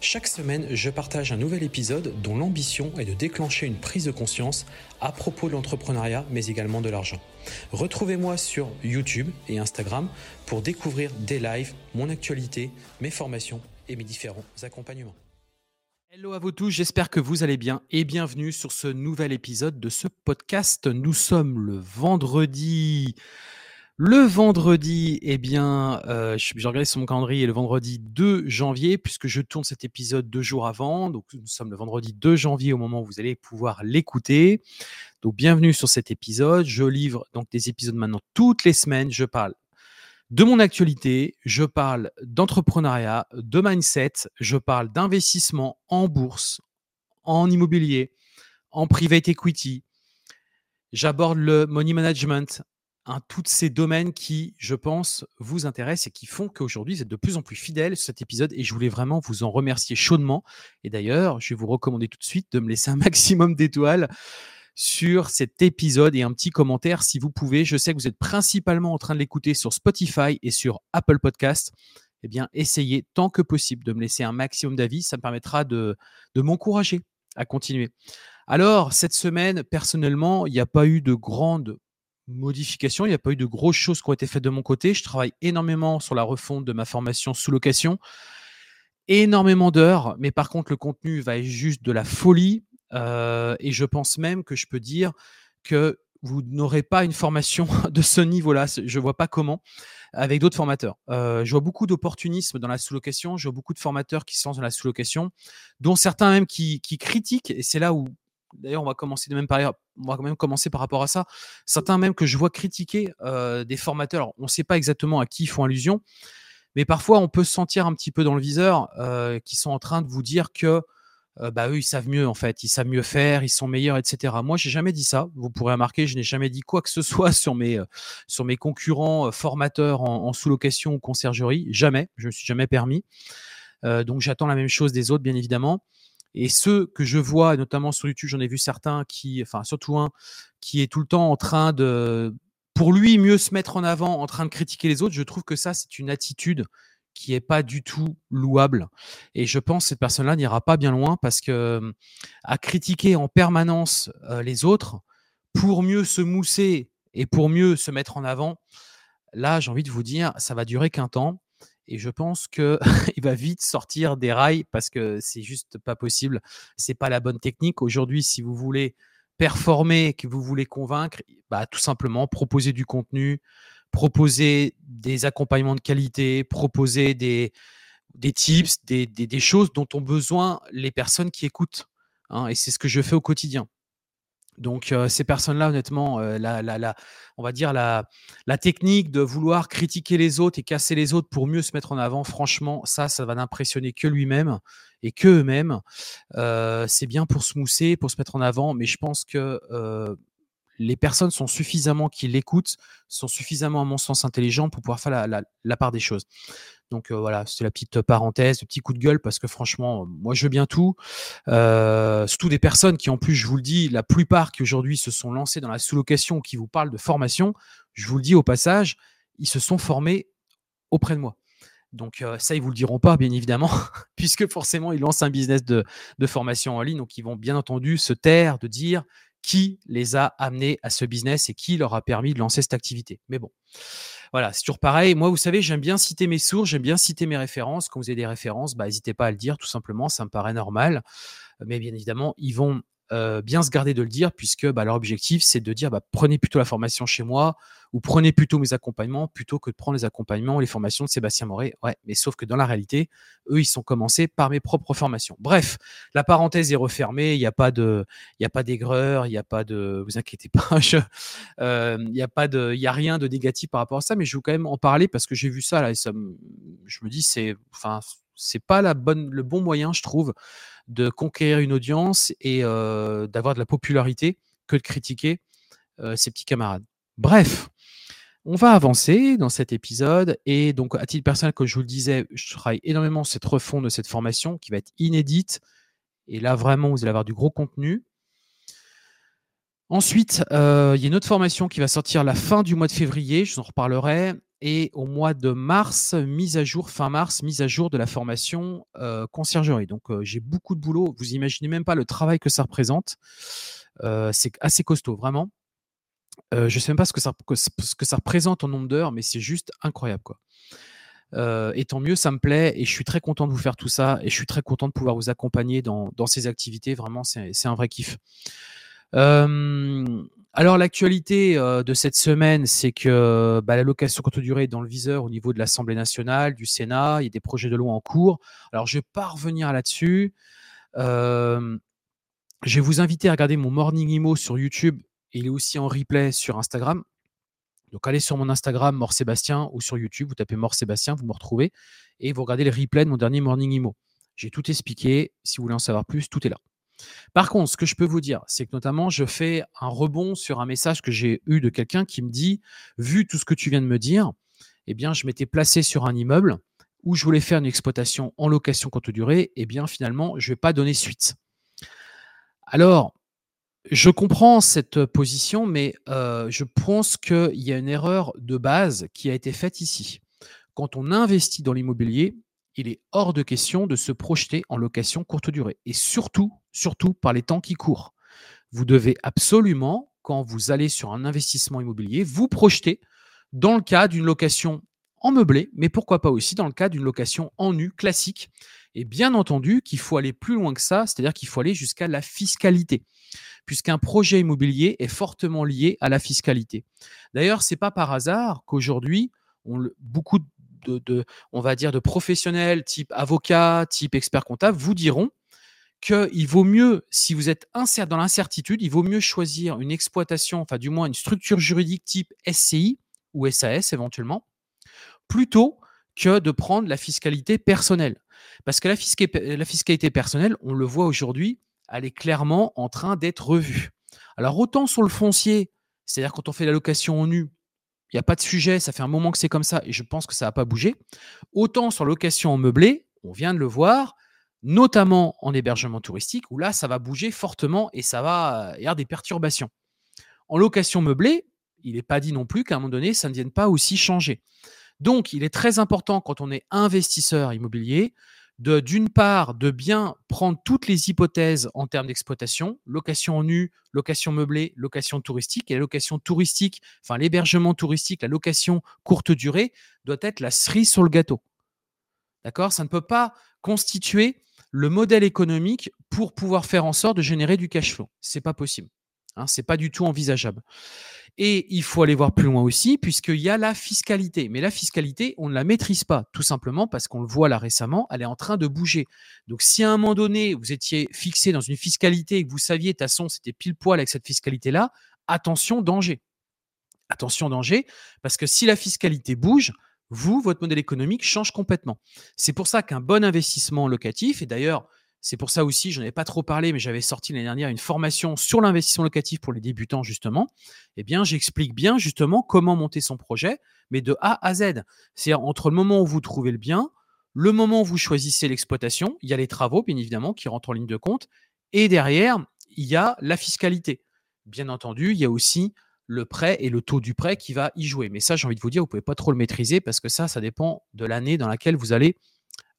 Chaque semaine, je partage un nouvel épisode dont l'ambition est de déclencher une prise de conscience à propos de l'entrepreneuriat, mais également de l'argent. Retrouvez-moi sur YouTube et Instagram pour découvrir des lives, mon actualité, mes formations et mes différents accompagnements. Hello à vous tous, j'espère que vous allez bien et bienvenue sur ce nouvel épisode de ce podcast. Nous sommes le vendredi le vendredi, eh bien, euh, j'ai regardé sur mon calendrier le vendredi 2 janvier, puisque je tourne cet épisode deux jours avant. Donc, nous sommes le vendredi 2 janvier au moment où vous allez pouvoir l'écouter. Donc, bienvenue sur cet épisode. Je livre donc des épisodes maintenant toutes les semaines. Je parle de mon actualité, je parle d'entrepreneuriat, de mindset, je parle d'investissement en bourse, en immobilier, en private equity. J'aborde le money management, tous ces domaines qui, je pense, vous intéressent et qui font qu'aujourd'hui, vous êtes de plus en plus fidèles sur cet épisode et je voulais vraiment vous en remercier chaudement. Et d'ailleurs, je vais vous recommander tout de suite de me laisser un maximum d'étoiles sur cet épisode et un petit commentaire si vous pouvez. Je sais que vous êtes principalement en train de l'écouter sur Spotify et sur Apple Podcast. Eh bien, essayez tant que possible de me laisser un maximum d'avis. Ça me permettra de, de m'encourager à continuer. Alors, cette semaine, personnellement, il n'y a pas eu de grandes modifications. Il n'y a pas eu de grosses choses qui ont été faites de mon côté. Je travaille énormément sur la refonte de ma formation sous location. Énormément d'heures, mais par contre, le contenu va être juste de la folie. Euh, et je pense même que je peux dire que vous n'aurez pas une formation de ce niveau-là. Je ne vois pas comment avec d'autres formateurs. Euh, je vois beaucoup d'opportunisme dans la sous-location. Je vois beaucoup de formateurs qui sont dans la sous-location, dont certains même qui, qui critiquent. Et c'est là où D'ailleurs, on va commencer de même par, commencer par rapport à ça. Certains même que je vois critiquer euh, des formateurs. on ne sait pas exactement à qui ils font allusion, mais parfois on peut se sentir un petit peu dans le viseur euh, qui sont en train de vous dire que euh, bah, eux ils savent mieux en fait, ils savent mieux faire, ils sont meilleurs, etc. Moi, j'ai jamais dit ça. Vous pourrez remarquer, je n'ai jamais dit quoi que ce soit sur mes mes concurrents formateurs en, sous-location ou conciergerie. Jamais, je me suis jamais permis. donc j'attends la même chose des autres, bien évidemment. Et ceux que je vois, notamment sur YouTube, j'en ai vu certains qui, enfin surtout un, qui est tout le temps en train de, pour lui, mieux se mettre en avant, en train de critiquer les autres. Je trouve que ça, c'est une attitude qui est pas du tout louable. Et je pense que cette personne-là n'ira pas bien loin parce que à critiquer en permanence les autres pour mieux se mousser et pour mieux se mettre en avant, là, j'ai envie de vous dire, ça va durer qu'un temps. Et je pense qu'il va vite sortir des rails parce que c'est juste pas possible. C'est pas la bonne technique. Aujourd'hui, si vous voulez performer, que vous voulez convaincre, bah, tout simplement proposer du contenu, proposer des accompagnements de qualité, proposer des, tips, des, des, choses dont ont besoin les personnes qui écoutent. Hein, et c'est ce que je fais au quotidien. Donc ces personnes-là, honnêtement, la, on va dire la, technique de vouloir critiquer les autres et casser les autres pour mieux se mettre en avant, franchement, ça, ça va n'impressionner que lui-même et que eux-mêmes. c'est bien pour se mousser, pour se mettre en avant, mais je pense que les personnes sont suffisamment qui l'écoutent, sont suffisamment, à mon sens, intelligents pour pouvoir faire la part des choses. Donc voilà, c'est la petite parenthèse, le petit coup de gueule parce que franchement, moi je veux bien tout. surtout des personnes qui en plus, je vous le dis, la plupart qui aujourd'hui se sont lancés dans la sous-location, qui vous parlent de formation, je vous le dis au passage, ils se sont formés auprès de moi. Donc ça, ils vous le diront pas, bien évidemment, puisque forcément, ils lancent un business de, formation en ligne. Donc ils vont bien entendu se taire de dire qui les a amenés à ce business et qui leur a permis de lancer cette activité. Mais bon, voilà, c'est toujours pareil. Moi, vous savez, j'aime bien citer mes sources, j'aime bien citer mes références. Quand vous avez des références, bah, n'hésitez pas à le dire, tout simplement, ça me paraît normal. Mais bien évidemment, ils vont euh, bien se garder de le dire, puisque bah, leur objectif, c'est de dire bah, prenez plutôt la formation chez moi ou prenez plutôt mes accompagnements plutôt que de prendre les accompagnements les formations de Sébastien Moret. Ouais, mais sauf que dans la réalité, eux, ils sont commencés par mes propres formations. Bref, la parenthèse est refermée, il n'y a pas de, il a pas d'aigreur, il n'y a pas de, vous inquiétez pas, euh, il n'y a pas de, il a rien de négatif par rapport à ça, mais je veux quand même en parler parce que j'ai vu ça là et ça, je me dis c'est, enfin, c'est pas la bonne, le bon moyen, je trouve, de conquérir une audience et d'avoir de la popularité que de critiquer ses petits camarades. Bref, On va avancer dans cet épisode et donc à titre personnel, comme je vous le disais, je travaille énormément cette refonte de cette formation qui va être inédite. Et là, vraiment, vous allez avoir du gros contenu. Ensuite, euh, il y a une autre formation qui va sortir la fin du mois de février, je vous en reparlerai. Et au mois de mars, mise à jour, fin mars, mise à jour de la formation euh, conciergerie. Donc euh, j'ai beaucoup de boulot. Vous imaginez même pas le travail que ça représente. c'est assez costaud, vraiment. je ne sais même pas ce que, ça, représente en nombre d'heures, mais c'est juste incroyable. Quoi. et tant mieux, ça me plaît et je suis très content de vous faire tout ça et je suis très content de pouvoir vous accompagner dans ces activités. Vraiment, c'est un vrai kiff alors l'actualité de cette semaine, c'est que bah, la location courte durée est dans le viseur au niveau de l'Assemblée nationale, du Sénat. Il y a des projets de loi en cours. Alors je vais pas revenir là-dessus. je vais vous inviter à regarder mon Morning Imo sur YouTube. Il est aussi en replay sur Instagram. Donc allez sur mon Instagram, Mort Sébastien, ou sur YouTube, vous tapez Mort Sébastien, vous me retrouvez, et vous regardez les replays de mon dernier Morning Imo. J'ai tout expliqué. Si vous voulez en savoir plus, tout est là. Par contre, ce que je peux vous dire, c'est que notamment, je fais un rebond sur un message que j'ai eu de quelqu'un qui me dit, vu tout ce que tu viens de me dire, eh bien, je m'étais placé sur un immeuble où je voulais faire une exploitation en location courte durée, eh bien, finalement, je ne vais pas donner suite. Alors, je comprends cette position, mais euh, je pense qu'il y a une erreur de base qui a été faite ici. Quand on investit dans l'immobilier, il est hors de question de se projeter en location courte durée. Et surtout, surtout par les temps qui courent. Vous devez absolument, quand vous allez sur un investissement immobilier, vous projeter dans le cas d'une location en meublé, mais pourquoi pas aussi dans le cas d'une location en nu classique. Et bien entendu qu'il faut aller plus loin que ça, c'est-à-dire qu'il faut aller jusqu'à la fiscalité, puisqu'un projet immobilier est fortement lié à la fiscalité. D'ailleurs, ce n'est pas par hasard qu'aujourd'hui, beaucoup de on va dire, de professionnels type avocat, type expert comptable vous diront qu'il vaut mieux, si vous êtes dans l'incertitude, il vaut mieux choisir une exploitation, enfin du moins une structure juridique type SCI ou SAS éventuellement, plutôt que de prendre la fiscalité personnelle. Parce que la, la fiscalité personnelle, on le voit aujourd'hui, elle est clairement en train d'être revue. Alors autant sur le foncier, c'est-à-dire quand on fait la location en nu, il n'y a pas de sujet, ça fait un moment que c'est comme ça et je pense que ça n'a pas bougé. Autant sur location en meublé, on vient de le voir, notamment en hébergement touristique, où là, ça va bouger fortement et ça va y avoir des perturbations. En location meublée, il n'est pas dit non plus qu'à un moment donné, ça ne vienne pas aussi changer. Donc, il est très important quand on est investisseur immobilier d'une part, de bien prendre toutes les hypothèses en termes d'exploitation, location en nu, location meublée, location touristique. Et la location touristique, enfin l'hébergement touristique, la location courte durée, doit être la cerise sur le gâteau. D'accord? Ça ne peut pas constituer le modèle économique pour pouvoir faire en sorte de générer du cash flow. Ce n'est pas possible. Hein, Ce n'est pas du tout envisageable. Et il faut aller voir plus loin aussi, puisqu'il y a la fiscalité. Mais la fiscalité, on ne la maîtrise pas, tout simplement parce qu'on le voit là récemment, elle est en train de bouger. Donc si à un moment donné, vous étiez fixé dans une fiscalité et que vous saviez, de toute façon, c'était pile poil avec cette fiscalité-là, attention, danger. Attention, danger, parce que si la fiscalité bouge, vous, votre modèle économique change complètement. C'est pour ça qu'un bon investissement locatif, et d'ailleurs, c'est pour ça aussi, je n'en avais pas trop parlé, mais j'avais sorti l'année dernière une formation sur l'investissement locatif pour les débutants, justement. Eh bien, j'explique bien justement comment monter son projet, mais de A à Z. C'est-à-dire entre le moment où vous trouvez le bien, le moment où vous choisissez l'exploitation, il y a les travaux, bien évidemment, qui rentrent en ligne de compte, et derrière, il y a la fiscalité. Bien entendu, il y a aussi le prêt et le taux du prêt qui va y jouer. Mais ça, j'ai envie de vous dire, vous ne pouvez pas trop le maîtriser parce que ça, ça dépend de l'année dans laquelle vous allez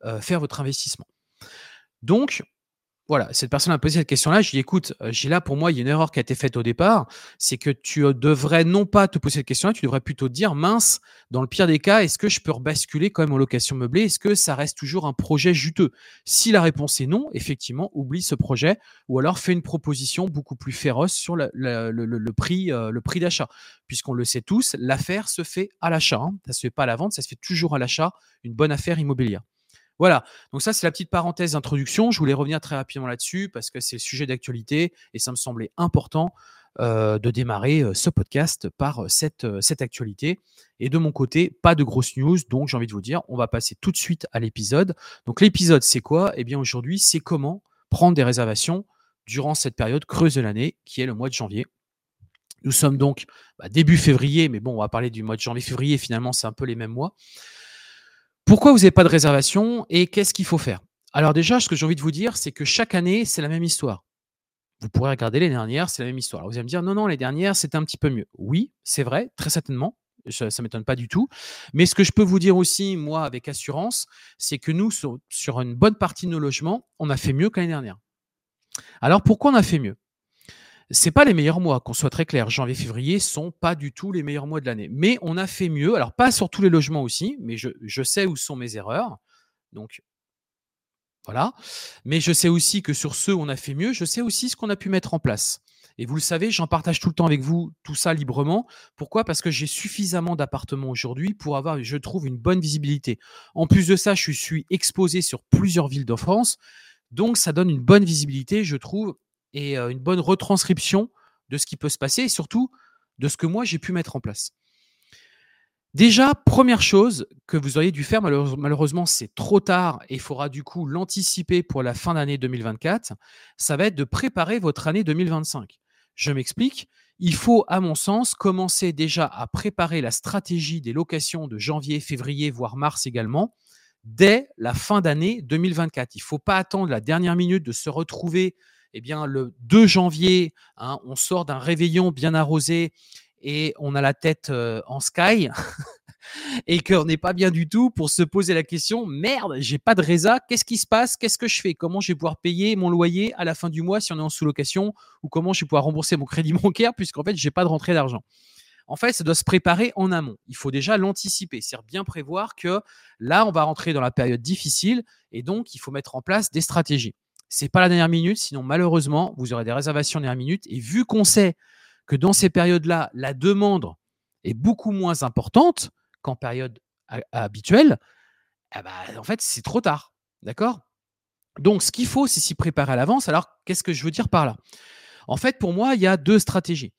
euh, faire votre investissement. Donc, voilà, cette personne a posé cette question-là. Je lui écoute, euh, j'ai là pour moi, il y a une erreur qui a été faite au départ. C'est que tu euh, devrais non pas te poser cette question-là, tu devrais plutôt te dire, mince, dans le pire des cas, est-ce que je peux rebasculer quand même en location meublée? Est-ce que ça reste toujours un projet juteux? Si la réponse est non, effectivement, oublie ce projet ou alors fais une proposition beaucoup plus féroce sur le, prix, euh, prix d'achat. Puisqu'on le sait tous, l'affaire se fait à l'achat. Hein. Ça ne se fait pas à la vente, ça se fait toujours à l'achat, une bonne affaire immobilière. Voilà, donc ça c'est la petite parenthèse d'introduction. Je voulais revenir très rapidement là-dessus parce que c'est le sujet d'actualité et ça me semblait important euh, de démarrer euh, ce podcast par euh, cette, actualité. Et de mon côté, pas de grosses news, donc j'ai envie de vous dire, on va passer tout de suite à l'épisode. Donc l'épisode c'est quoi? Eh bien aujourd'hui c'est comment prendre des réservations durant cette période creuse de l'année qui est le mois de janvier. Nous sommes donc bah, début février, mais bon, on va parler du mois de janvier-février, finalement, c'est un peu les mêmes mois. Pourquoi vous n'avez pas de réservation et qu'est-ce qu'il faut faire? Alors déjà, ce que j'ai envie de vous dire, c'est que chaque année, c'est la même histoire. Vous pourrez regarder les dernières, c'est la même histoire. vous allez me dire, non, non, les dernières, c'était un petit peu mieux. Oui, c'est vrai, très certainement. Ça ne m'étonne pas du tout. Mais ce que je peux vous dire aussi, moi, avec assurance, c'est que nous, sur, sur une bonne partie de nos logements, on a fait mieux que l'année dernière. Alors pourquoi on a fait mieux? C'est pas les meilleurs mois, qu'on soit très clair. Janvier, février sont pas du tout les meilleurs mois de l'année. Mais on a fait mieux. Alors, pas sur tous les logements aussi, mais je, je sais où sont mes erreurs. Donc, voilà. Mais je sais aussi que sur ceux où on a fait mieux, je sais aussi ce qu'on a pu mettre en place. Et vous le savez, j'en partage tout le temps avec vous, tout ça librement. Pourquoi? Parce que j'ai suffisamment d'appartements aujourd'hui pour avoir, je trouve, une bonne visibilité. En plus de ça, je suis exposé sur plusieurs villes de France. Donc, ça donne une bonne visibilité, je trouve, et une bonne retranscription de ce qui peut se passer et surtout de ce que moi j'ai pu mettre en place. Déjà, première chose que vous auriez dû faire, malheureusement c'est trop tard et il faudra du coup l'anticiper pour la fin d'année 2024, ça va être de préparer votre année 2025. Je m'explique, il faut à mon sens commencer déjà à préparer la stratégie des locations de janvier, février, voire mars également, dès la fin d'année 2024. Il ne faut pas attendre la dernière minute de se retrouver eh bien, le 2 janvier, hein, on sort d'un réveillon bien arrosé et on a la tête en sky et qu'on n'est pas bien du tout pour se poser la question merde, j'ai pas de résa, qu'est-ce qui se passe Qu'est-ce que je fais? Comment je vais pouvoir payer mon loyer à la fin du mois si on est en sous-location? Ou comment je vais pouvoir rembourser mon crédit bancaire puisqu'en fait, j'ai pas de rentrée d'argent? En fait, ça doit se préparer en amont. Il faut déjà l'anticiper, c'est-à-dire bien prévoir que là, on va rentrer dans la période difficile et donc il faut mettre en place des stratégies c'est pas la dernière minute, sinon malheureusement, vous aurez des réservations dernière minute. Et vu qu'on sait que dans ces périodes-là, la demande est beaucoup moins importante qu'en période habituelle, eh ben, en fait, c'est trop tard. D'accord? Donc, ce qu'il faut, c'est s'y préparer à l'avance. Alors, qu'est-ce que je veux dire par là? En fait, pour moi, il y a deux stratégies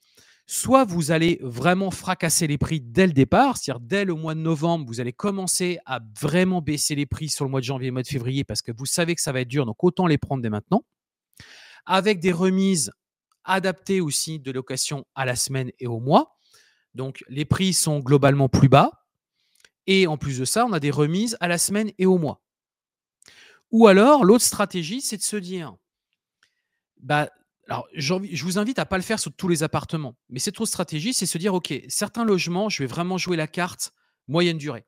soit vous allez vraiment fracasser les prix dès le départ, c'est-à-dire dès le mois de novembre, vous allez commencer à vraiment baisser les prix sur le mois de janvier et le mois de février parce que vous savez que ça va être dur, donc autant les prendre dès maintenant, avec des remises adaptées aussi de location à la semaine et au mois. Donc les prix sont globalement plus bas. Et en plus de ça, on a des remises à la semaine et au mois. Ou alors, l'autre stratégie, c'est de se dire, bah, alors, je vous invite à pas le faire sur tous les appartements. Mais cette autre stratégie, c'est se dire, OK, certains logements, je vais vraiment jouer la carte moyenne durée.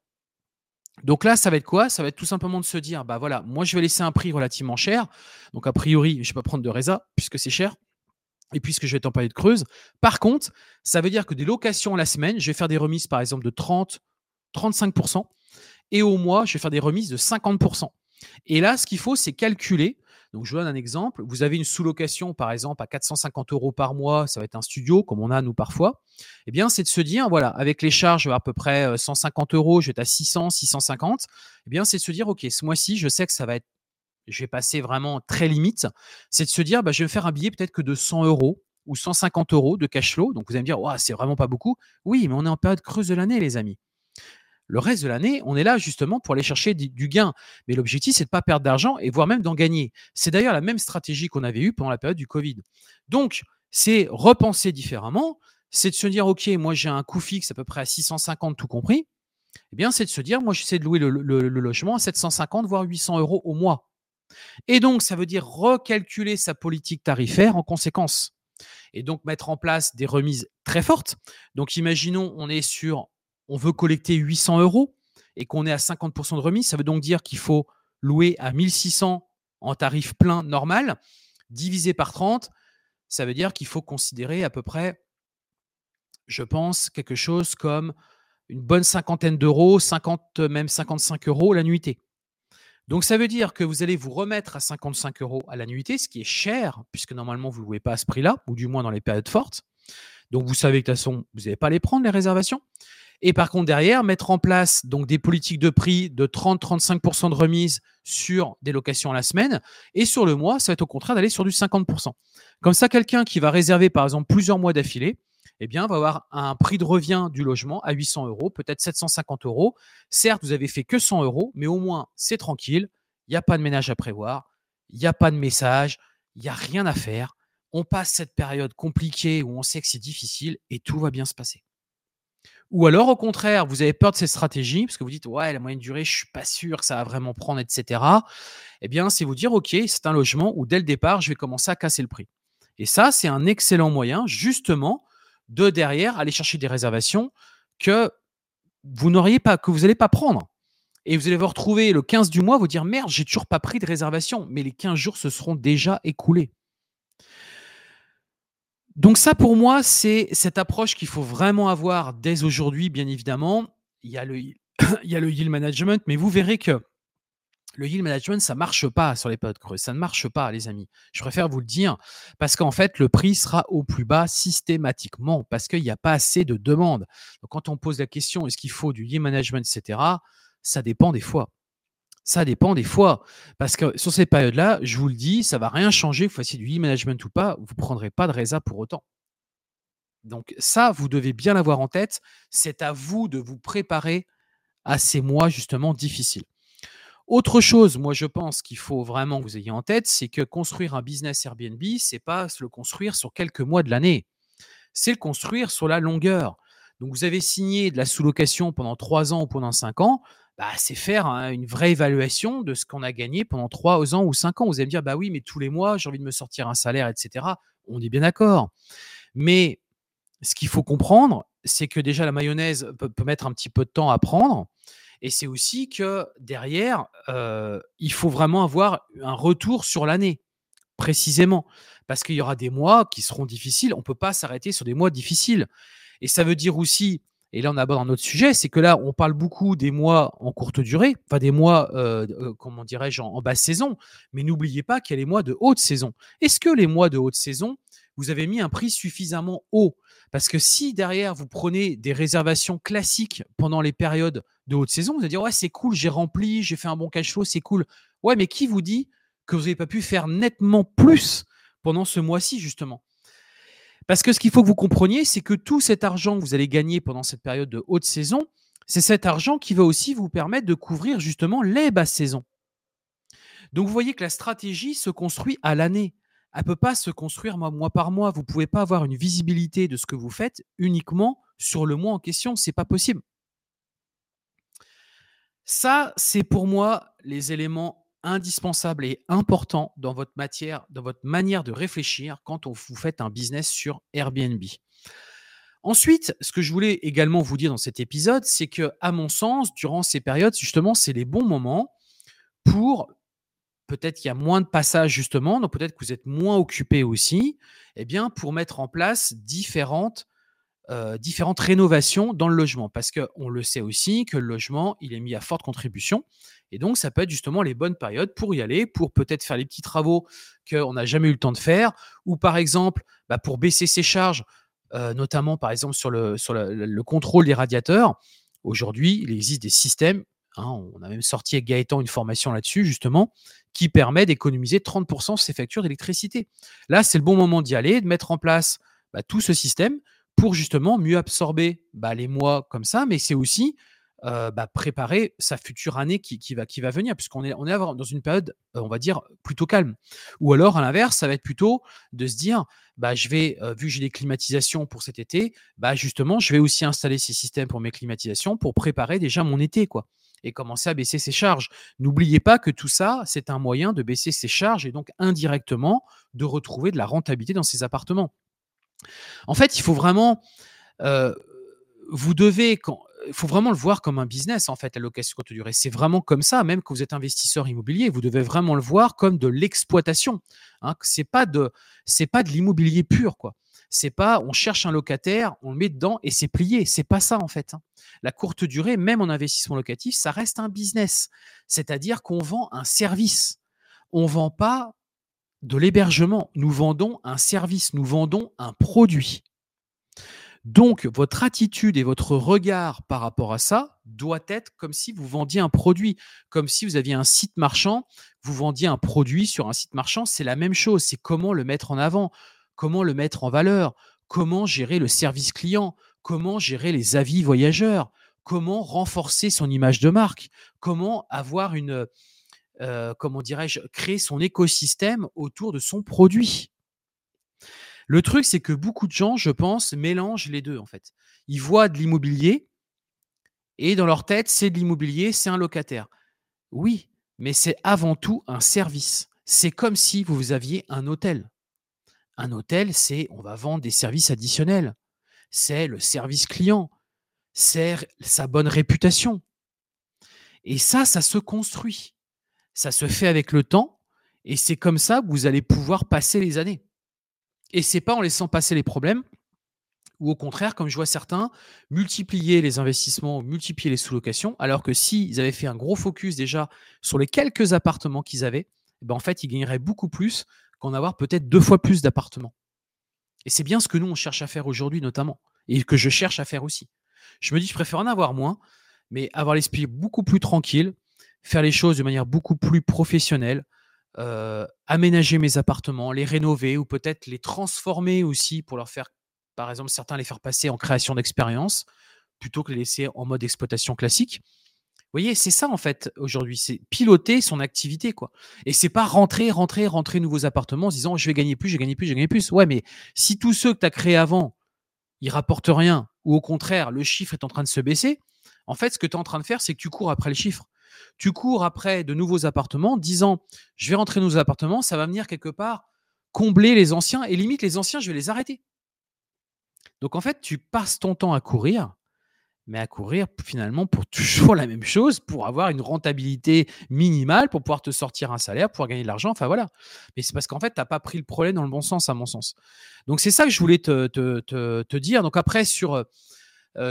Donc là, ça va être quoi? Ça va être tout simplement de se dire, bah voilà, moi je vais laisser un prix relativement cher. Donc a priori, je ne vais pas prendre de résa puisque c'est cher et puisque je vais être en de creuse. Par contre, ça veut dire que des locations la semaine, je vais faire des remises par exemple de 30, 35%. Et au mois, je vais faire des remises de 50%. Et là, ce qu'il faut, c'est calculer donc, je vous donne un exemple. Vous avez une sous-location, par exemple, à 450 euros par mois, ça va être un studio, comme on a nous parfois. Eh bien, c'est de se dire, voilà, avec les charges à peu près 150 euros, je vais être à 600, 650. Eh bien, c'est de se dire, OK, ce mois-ci, je sais que ça va être, je vais passer vraiment très limite. C'est de se dire, bah, je vais faire un billet peut-être que de 100 euros ou 150 euros de cash flow. Donc, vous allez me dire, c'est vraiment pas beaucoup. Oui, mais on est en période creuse de l'année, les amis. Le reste de l'année, on est là justement pour aller chercher du gain. Mais l'objectif, c'est de ne pas perdre d'argent et voire même d'en gagner. C'est d'ailleurs la même stratégie qu'on avait eue pendant la période du Covid. Donc, c'est repenser différemment. C'est de se dire, OK, moi j'ai un coût fixe à peu près à 650 tout compris. Eh bien, c'est de se dire, moi j'essaie de louer le, logement à 750 voire 800 euros au mois. Et donc, ça veut dire recalculer sa politique tarifaire en conséquence. Et donc, mettre en place des remises très fortes. Donc, imaginons, on est sur on veut collecter 800 euros et qu'on est à 50% de remise, ça veut donc dire qu'il faut louer à 1600 en tarif plein normal, divisé par 30, ça veut dire qu'il faut considérer à peu près, je pense, quelque chose comme une bonne cinquantaine d'euros, 50, même 55 euros la. Donc ça veut dire que vous allez vous remettre à 55 euros à la nuitée, ce qui est cher, puisque normalement vous ne louez pas à ce prix-là, ou du moins dans les périodes fortes. Donc vous savez que de toute façon, vous n'allez pas les prendre, les réservations. Et par contre, derrière, mettre en place donc des politiques de prix de 30-35% de remise sur des locations à la semaine. Et sur le mois, ça va être au contraire d'aller sur du 50%. Comme ça, quelqu'un qui va réserver, par exemple, plusieurs mois d'affilée, eh bien, va avoir un prix de revient du logement à 800 euros, peut-être 750 euros. Certes, vous avez fait que 100 euros, mais au moins, c'est tranquille. Il n'y a pas de ménage à prévoir. Il n'y a pas de message. Il n'y a rien à faire. on passe cette période compliquée où on sait que c'est difficile et tout va bien se passer. Ou alors, au contraire, vous avez peur de ces stratégies parce que vous dites, ouais, la moyenne durée, je suis pas sûr que ça va vraiment prendre, etc. Eh bien, c'est vous dire, OK, c'est un logement où dès le départ, je vais commencer à casser le prix. Et ça, c'est un excellent moyen, justement, de derrière aller chercher des réservations que vous n'auriez pas, que vous n'allez pas prendre. Et vous allez vous retrouver le 15 du mois, vous dire merde, j'ai toujours pas pris de réservation, mais les 15 jours se seront déjà écoulés. Donc ça, pour moi, c'est cette approche qu'il faut vraiment avoir dès aujourd'hui, bien évidemment. Il y, a le, il y a le yield management, mais vous verrez que le yield management, ça ne marche pas sur les périodes creuses. Ça ne marche pas, les amis. Je préfère vous le dire parce qu'en fait, le prix sera au plus bas systématiquement parce qu'il n'y a pas assez de demandes. Donc, quand on pose la question, est-ce qu'il faut du yield management, etc., ça dépend des fois. Ça dépend des fois. Parce que sur ces périodes-là, je vous le dis, ça ne va rien changer, vous fassiez du e-management ou pas, vous ne prendrez pas de résa pour autant. Donc ça, vous devez bien l'avoir en tête. C'est à vous de vous préparer à ces mois justement difficiles. Autre chose, moi je pense qu'il faut vraiment que vous ayez en tête, c'est que construire un business Airbnb, c'est pas se le construire sur quelques mois de l'année. C'est le construire sur la longueur. Donc vous avez signé de la sous-location pendant trois ans ou pendant cinq ans, bah, c'est faire une vraie évaluation de ce qu'on a gagné pendant trois ans ou cinq ans. Vous allez me dire, bah oui, mais tous les mois, j'ai envie de me sortir un salaire, etc. On est bien d'accord. Mais ce qu'il faut comprendre, c'est que déjà la mayonnaise peut, mettre un petit peu de temps à prendre. Et c'est aussi que derrière, il faut vraiment avoir un retour sur l'année, précisément. Parce qu'il y aura des mois qui seront difficiles. On ne peut pas s'arrêter sur des mois difficiles. Et ça veut dire aussi et là, on aborde un autre sujet, c'est que là, on parle beaucoup des mois en courte durée, enfin des mois, euh, euh, comment dirais-je, en, basse saison, mais n'oubliez pas qu'il y a les mois de haute saison. Est-ce que les mois de haute saison, vous avez mis un prix suffisamment haut? Parce que si derrière, vous prenez des réservations classiques pendant les périodes de haute saison, vous allez dire, ouais, c'est cool, j'ai rempli, j'ai fait un bon cash flow, c'est cool. Ouais, mais qui vous dit que vous n'avez pas pu faire nettement plus pendant ce mois-ci, justement? Parce que ce qu'il faut que vous compreniez, c'est que tout cet argent que vous allez gagner pendant cette période de haute saison, c'est cet argent qui va aussi vous permettre de couvrir justement les basses saisons. Donc vous voyez que la stratégie se construit à l'année. Elle ne peut pas se construire mois, par mois. Vous ne pouvez pas avoir une visibilité de ce que vous faites uniquement sur le mois en question. Ce n'est pas possible. Ça, c'est pour moi les éléments indispensable et important dans votre matière, dans votre manière de réfléchir quand vous faites un business sur Airbnb. Ensuite, ce que je voulais également vous dire dans cet épisode, c'est que, à mon sens, durant ces périodes, justement, c'est les bons moments pour peut-être qu'il y a moins de passages justement, donc peut-être que vous êtes moins occupé aussi, eh bien, pour mettre en place différentes euh, différentes rénovations dans le logement. Parce qu'on le sait aussi que le logement, il est mis à forte contribution. Et donc, ça peut être justement les bonnes périodes pour y aller, pour peut-être faire les petits travaux qu'on n'a jamais eu le temps de faire, ou par exemple, bah, pour baisser ses charges, euh, notamment par exemple sur, le, contrôle des radiateurs. Aujourd'hui, il existe des systèmes, hein, on a même sorti avec Gaëtan une formation là-dessus, justement, qui permet d'économiser 30% sur ses factures d'électricité. Là, c'est le bon moment d'y aller, de mettre en place bah, tout ce système pour justement mieux absorber bah, les mois comme ça, mais c'est aussi bah, préparer sa future année qui, va, venir, puisqu'on est, dans une période, on va dire, plutôt calme. Ou alors, à l'inverse, ça va être plutôt de se dire, bah, je vais, vu que j'ai des climatisations pour cet été, justement, je vais aussi installer ces systèmes pour mes climatisations pour préparer déjà mon été, quoi, et commencer à baisser ses charges. N'oubliez pas que tout ça, c'est un moyen de baisser ses charges et donc indirectement de retrouver de la rentabilité dans ces appartements. En fait, il faut vraiment, vous devez, il faut vraiment le voir comme un business en fait, la location courte durée. C'est vraiment comme ça, même quand vous êtes investisseur immobilier, vous devez vraiment le voir comme de l'exploitation. Hein, c'est pas de, pas de l'immobilier pur quoi. C'est pas, on cherche un locataire, on le met dedans et c'est plié. C'est pas ça en fait. Hein. La courte durée, même en investissement locatif, ça reste un business. C'est-à-dire qu'on vend un service. On vend pas de l'hébergement. Nous vendons un service, nous vendons un produit. Donc, votre attitude et votre regard par rapport à ça doit être comme si vous vendiez un produit, comme si vous aviez un site marchand, vous vendiez un produit sur un site marchand, c'est la même chose, c'est comment le mettre en avant, comment le mettre en valeur, comment gérer le service client, comment gérer les avis voyageurs, comment renforcer son image de marque, comment avoir une, comment dirais-je, créer son écosystème autour de son produit. Le truc, c'est que beaucoup de gens, je pense, mélangent les deux, en fait. Ils voient de l'immobilier et dans leur tête, c'est de l'immobilier, c'est un locataire. Oui, mais c'est avant tout un service. C'est comme si vous aviez un hôtel. Un hôtel, c'est on va vendre des services additionnels. C'est le service client. C'est sa bonne réputation. Et ça, ça se construit. Ça se fait avec le temps. Et c'est comme ça que vous allez pouvoir passer les années. Et c'est pas en laissant passer les problèmes, ou au contraire, comme je vois certains, multiplier les investissements, multiplier les sous-locations, alors que s'ils avaient fait un gros focus déjà sur les quelques appartements qu'ils avaient, eh ben en fait, ils gagneraient beaucoup plus qu'en avoir peut-être deux fois plus d'appartements. Et c'est bien ce que nous, on cherche à faire aujourd'hui, notamment, et que je cherche à faire aussi. Je me dis, je préfère en avoir moins, mais avoir l'esprit beaucoup plus tranquille, faire les choses de manière beaucoup plus professionnelle, euh, aménager mes appartements, les rénover ou peut-être les transformer aussi pour leur faire, par exemple, certains les faire passer en création d'expérience plutôt que les laisser en mode exploitation classique. Vous voyez, c'est ça en fait aujourd'hui, c'est piloter son activité quoi. Et c'est pas rentrer, rentrer, rentrer nouveaux appartements en se disant je vais gagner plus, je vais gagner plus, je vais gagner plus. Ouais, mais si tous ceux que tu as créés avant, ils rapportent rien ou au contraire, le chiffre est en train de se baisser, en fait, ce que tu es en train de faire, c'est que tu cours après le chiffre. Tu cours après de nouveaux appartements, disant je vais rentrer dans nos appartements, ça va venir quelque part combler les anciens et limite les anciens, je vais les arrêter. Donc en fait, tu passes ton temps à courir, mais à courir finalement pour toujours la même chose, pour avoir une rentabilité minimale, pour pouvoir te sortir un salaire, pour gagner de l'argent. Enfin voilà. Mais c'est parce qu'en fait, tu n'as pas pris le problème dans le bon sens, à mon sens. Donc c'est ça que je voulais te, te dire. Donc après, sur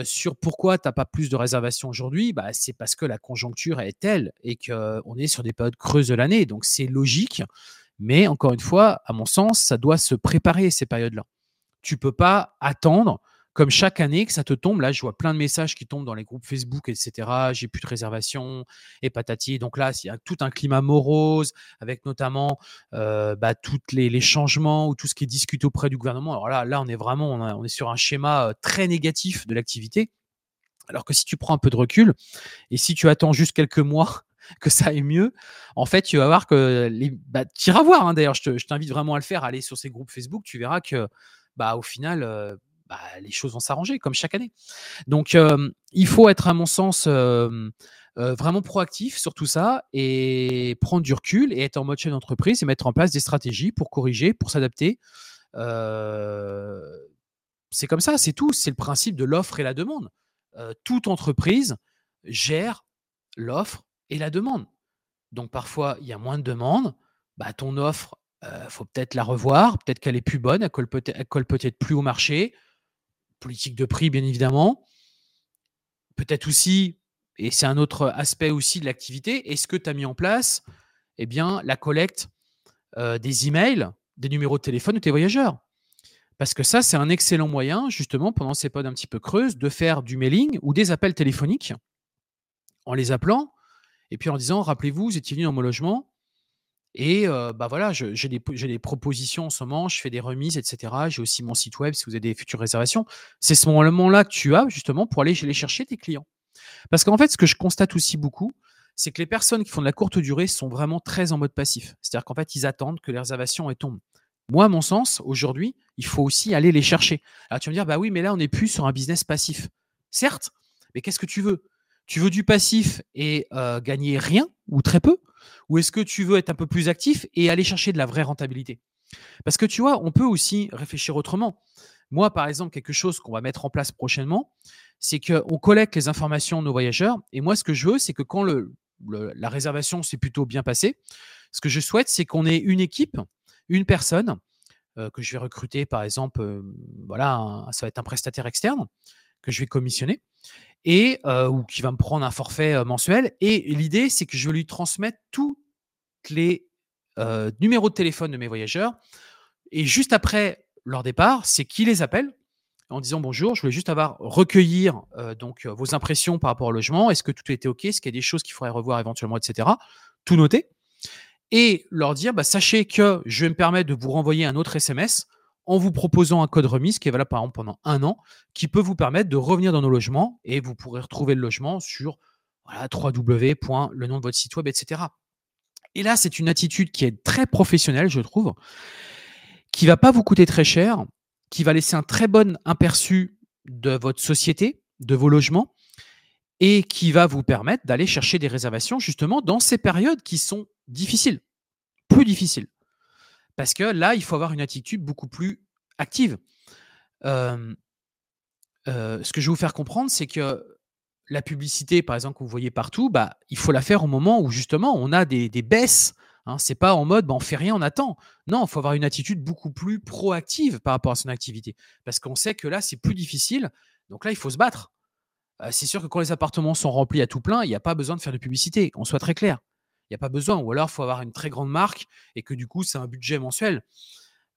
sur pourquoi tu n'as pas plus de réservations aujourd'hui, bah, c'est parce que la conjoncture est telle et qu'on est sur des périodes creuses de l'année. Donc c'est logique. Mais encore une fois, à mon sens, ça doit se préparer ces périodes-là. Tu ne peux pas attendre comme chaque année que ça te tombe. Là, je vois plein de messages qui tombent dans les groupes Facebook, etc. J'ai plus de réservation et patati. Donc là, il y a tout un climat morose avec notamment euh, bah, tous les, changements ou tout ce qui est discuté auprès du gouvernement. Alors là, là on est vraiment sur un schéma euh, très négatif de l'activité. Alors que si tu prends un peu de recul et si tu attends juste quelques mois que ça aille mieux, en fait, tu vas voir que les, bah, tu iras voir. Hein, d'ailleurs, je t'invite vraiment à le faire, aller sur ces groupes Facebook. Tu verras que, bah, au final, euh, bah, les choses vont s'arranger comme chaque année. Donc, il faut être, à mon sens, vraiment proactif sur tout ça et prendre du recul et être en mode chef d'entreprise et mettre en place des stratégies pour corriger, pour s'adapter. c'est comme ça, c'est tout. C'est le principe de l'offre et la demande. toute entreprise gère l'offre et la demande. Donc parfois, il y a moins de demandes. Bah, ton offre, il faut peut-être la revoir. Peut-être qu'elle est plus bonne, elle colle peut-être plus au marché politique de prix, bien évidemment. Peut-être aussi, et c'est un autre aspect aussi de l'activité, est-ce que tu as mis en place eh bien, la collecte euh, des emails, des numéros de téléphone de tes voyageurs? Parce que ça, c'est un excellent moyen, justement, pendant ces pods un petit peu creuses, de faire du mailing ou des appels téléphoniques en les appelant et puis en disant Rappelez-vous, vous étiez venu dans mon logement, et bah voilà, j'ai des, propositions en ce moment, je fais des remises, etc. J'ai aussi mon site web si vous avez des futures réservations. C'est ce moment-là que tu as justement pour aller chercher tes clients. Parce qu'en fait, ce que je constate aussi beaucoup, c'est que les personnes qui font de la courte durée sont vraiment très en mode passif. C'est-à-dire qu'en fait, ils attendent que les réservations tombent. Moi, à mon sens, aujourd'hui, il faut aussi aller les chercher. Alors tu vas me dire, bah oui, mais là, on n'est plus sur un business passif. Certes, mais qu'est-ce que tu veux? Tu veux du passif et gagner rien ou très peu? Ou est-ce que tu veux être un peu plus actif et aller chercher de la vraie rentabilité? Parce que tu vois, on peut aussi réfléchir autrement. Moi, par exemple, quelque chose qu'on va mettre en place prochainement, c'est qu'on collecte les informations de nos voyageurs. Et moi, ce que je veux, c'est que quand la réservation s'est plutôt bien passée, ce que je souhaite, c'est qu'on ait une équipe, une personne euh, que je vais recruter, par exemple, euh, voilà, ça va être un prestataire externe que je vais commissionner et ou qui va me prendre un forfait mensuel. Et l'idée, c'est que je vais lui transmettre tous les numéros de téléphone de mes voyageurs. Et juste après leur départ, c'est qui les appelle en disant bonjour, je voulais juste avoir recueillir donc vos impressions par rapport au logement. Est-ce que tout était OK? Est-ce qu'il y a des choses qu'il faudrait revoir éventuellement, etc. Tout noter. Et leur dire, bah, sachez que je vais me permettre de vous renvoyer un autre SMS en vous proposant un code remise qui est valable par exemple pendant un an, qui peut vous permettre de revenir dans nos logements et vous pourrez retrouver le logement sur voilà, www. le nom de votre site web, etc. Et là, c'est une attitude qui est très professionnelle, je trouve, qui va pas vous coûter très cher, qui va laisser un très bon aperçu de votre société, de vos logements, et qui va vous permettre d'aller chercher des réservations justement dans ces périodes qui sont difficiles, plus difficiles. Parce que là, il faut avoir une attitude beaucoup plus active. ce que je vais vous faire comprendre, c'est que la publicité, par exemple, que vous voyez partout, bah, il faut la faire au moment où justement on a des, baisses. Hein. C'est pas en mode bah, on fait rien, on attend. Non, il faut avoir une attitude beaucoup plus proactive par rapport à son activité. Parce qu'on sait que là, c'est plus difficile. Donc là, il faut se battre. c'est sûr que quand les appartements sont remplis à tout plein, il n'y a pas besoin de faire de publicité. On soit très clair. N'y a pas besoin. Ou alors, il faut avoir une très grande marque et que du coup, c'est un budget mensuel.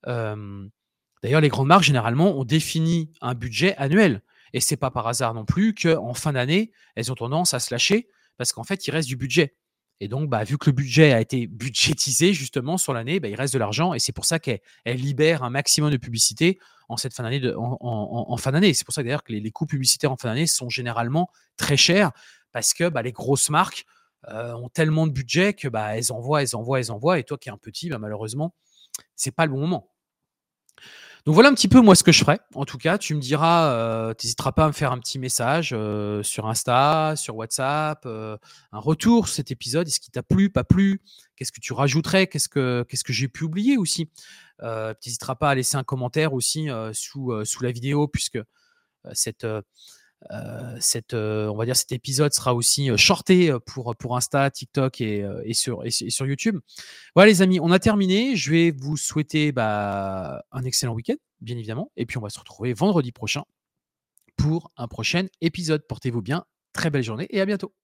D'ailleurs, les grandes marques, généralement, ont défini un budget annuel. Et c'est pas par hasard non plus qu'en fin d'année, elles ont tendance à se lâcher parce qu'en fait, il reste du budget. Et donc, bah, vu que le budget a été budgétisé justement sur l'année, bah, il reste de l'argent et c'est pour ça qu'elle libère un maximum de publicité en cette fin d'année. En, fin c'est pour ça d'ailleurs que les, coûts publicitaires en fin d'année sont généralement très chers parce que bah, les grosses marques ont tellement de budget que bah, elles envoient, elles envoient, elles envoient. Et toi qui es un petit, bah, malheureusement, c'est pas le bon moment. Donc voilà un petit peu moi ce que je ferai. En tout cas, tu me diras, euh, tu n'hésiteras pas à me faire un petit message euh, sur Insta, sur WhatsApp, euh, un retour sur cet épisode. Est-ce qu'il t'a plu, pas plu? Qu'est-ce que tu rajouterais? Qu'est-ce que, qu'est-ce que j'ai pu oublier aussi? Tu n'hésiteras pas à laisser un commentaire aussi sous la vidéo puisque cette euh, cette, euh, on va dire cet épisode sera aussi euh, shorté pour, Insta, TikTok et, sur, et, sur YouTube. Voilà les amis, on a terminé. Je vais vous souhaiter bah, un excellent week-end, bien évidemment. Et puis on va se retrouver vendredi prochain pour un prochain épisode. Portez-vous bien, très belle journée et à bientôt.